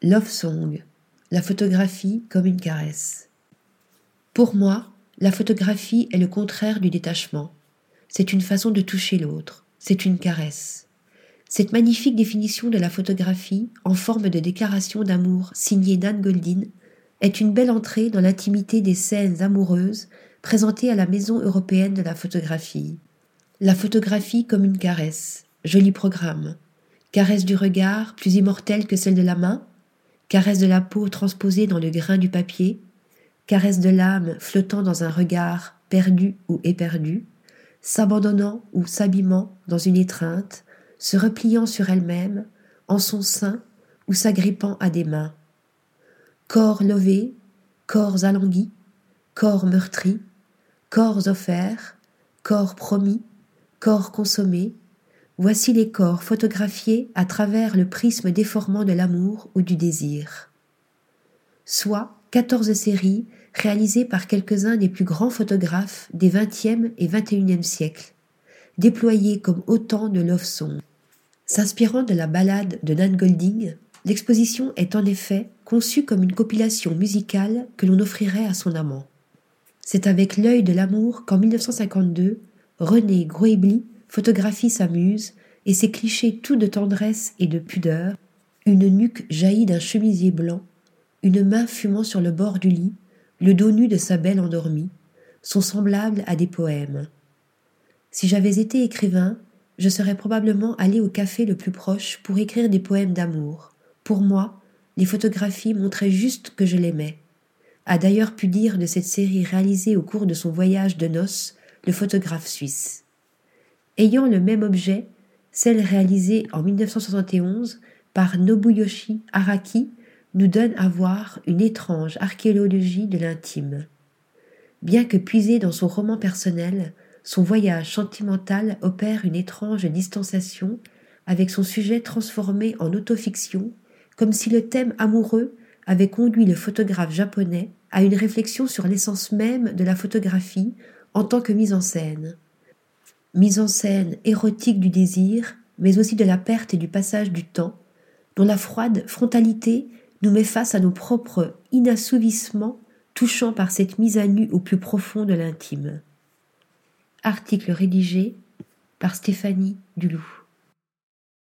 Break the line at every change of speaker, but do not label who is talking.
Love Song, la photographie comme une caresse. Pour moi, la photographie est le contraire du détachement. C'est une façon de toucher l'autre, c'est une caresse. Cette magnifique définition de la photographie, en forme de déclaration d'amour signée Dan Goldin, est une belle entrée dans l'intimité des scènes amoureuses présentées à la Maison européenne de la photographie. La photographie comme une caresse, joli programme. Caresse du regard, plus immortelle que celle de la main, caresse de la peau transposée dans le grain du papier, caresse de l'âme flottant dans un regard perdu ou éperdu, s'abandonnant ou s'abîmant dans une étreinte, se repliant sur elle-même, en son sein ou s'agrippant à des mains. Corps levés, corps alanguis, corps meurtris, corps offerts, corps promis, corps consommés, Voici les corps photographiés à travers le prisme déformant de l'amour ou du désir. Soit quatorze séries réalisées par quelques-uns des plus grands photographes des XXe et XXIe siècles, déployées comme autant de love songs. S'inspirant de la ballade de Nan Golding, l'exposition est en effet conçue comme une compilation musicale que l'on offrirait à son amant. C'est avec l'œil de l'amour qu'en 1952, René Groebli photographie s'amuse, et ses clichés tout de tendresse et de pudeur, une nuque jaillie d'un chemisier blanc, une main fumant sur le bord du lit, le dos nu de sa belle endormie, sont semblables à des poèmes. Si j'avais été écrivain, je serais probablement allé au café le plus proche pour écrire des poèmes d'amour. Pour moi, les photographies montraient juste que je l'aimais. A d'ailleurs pu dire de cette série réalisée au cours de son voyage de noces le photographe suisse ayant le même objet, celle réalisée en 1971 par Nobuyoshi Araki nous donne à voir une étrange archéologie de l'intime. Bien que puisé dans son roman personnel, son voyage sentimental opère une étrange distanciation avec son sujet transformé en autofiction, comme si le thème amoureux avait conduit le photographe japonais à une réflexion sur l'essence même de la photographie en tant que mise en scène mise en scène érotique du désir, mais aussi de la perte et du passage du temps, dont la froide frontalité nous met face à nos propres inassouvissements touchant par cette mise à nu au plus profond de l'intime. Article rédigé par Stéphanie Duloup.